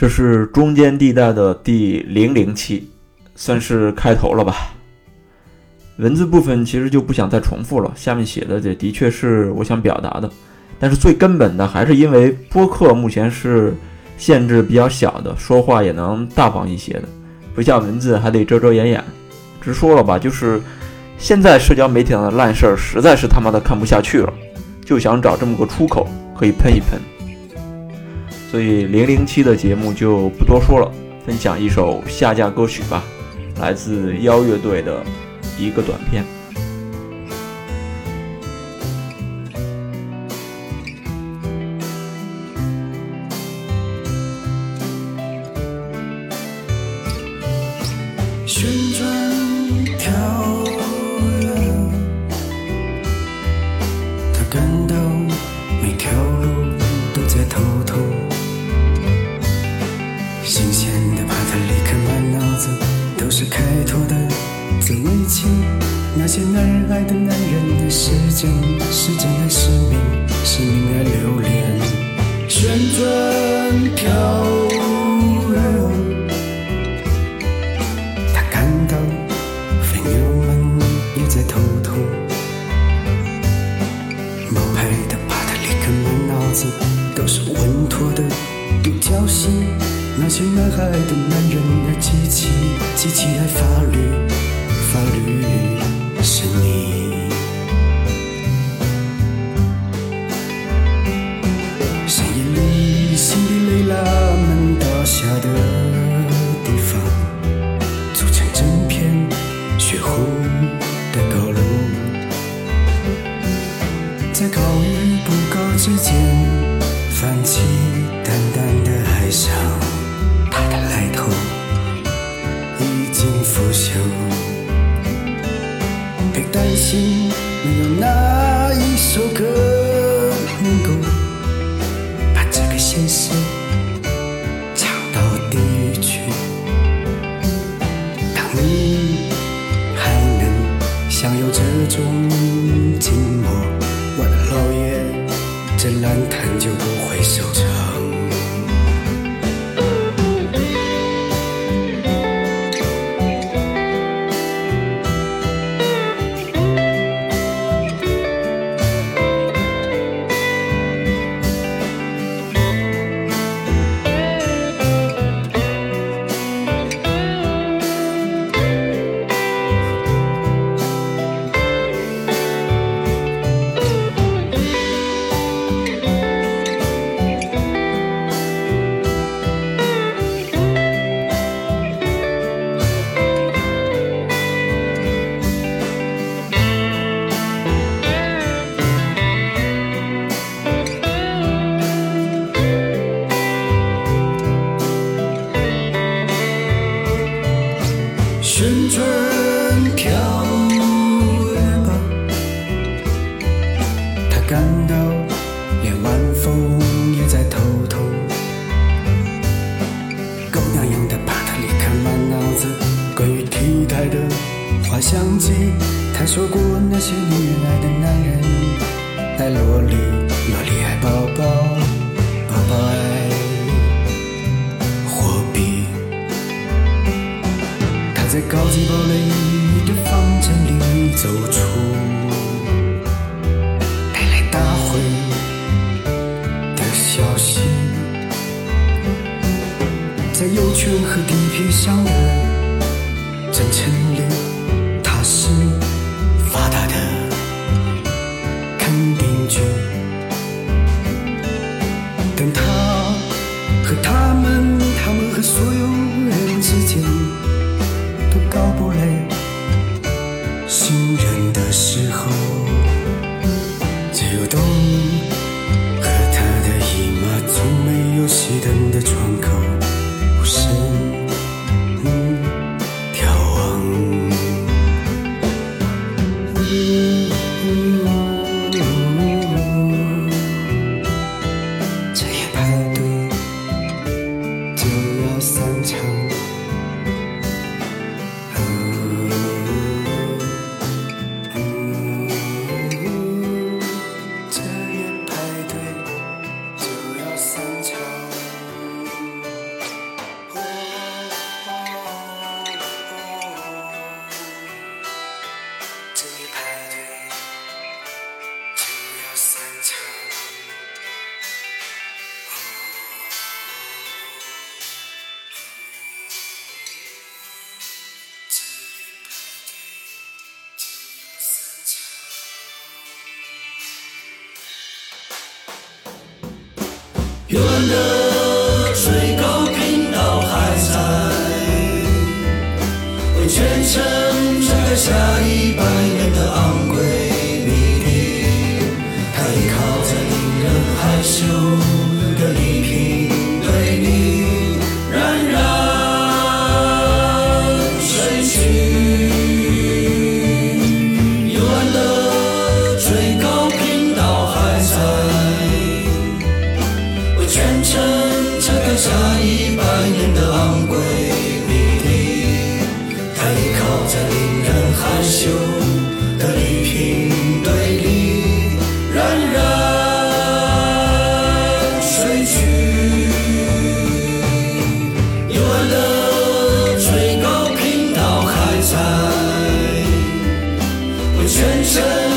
这是中间地带的第零零期，算是开头了吧。文字部分其实就不想再重复了，下面写的这的确是我想表达的，但是最根本的还是因为播客目前是限制比较小的，说话也能大方一些的，不像文字还得遮遮掩掩。直说了吧，就是现在社交媒体上的烂事儿实在是他妈的看不下去了，就想找这么个出口可以喷一喷。所以零零七的节目就不多说了，分享一首下架歌曲吧，来自妖乐队的。一个短片。子都是稳妥的独角戏，那些男孩的男人的机器，机器爱法律。法律是你，深夜里辛迪雷拉们倒下的地方，组成整片血红的高楼，在高与不高之间泛起淡淡的哀伤，他的来头已经腐朽。别担心没有哪一首歌能够把这个现实唱到地狱去。当你还能享有这种寂寞，我的老爷，这烂摊就不会收场。青春跳跃吧，他感到连晚风也在偷偷。狗娘养的把他离开满脑子关于体态的滑想机，他说过那些女人爱的男人爱萝莉，萝莉爱宝宝。在高级堡垒的房间里走出，带来大会的消息，在右圈和地皮上的真诚里，他是发达的肯定句，但他和他。幽暗的水沟频道还在为全城展开下一班全身。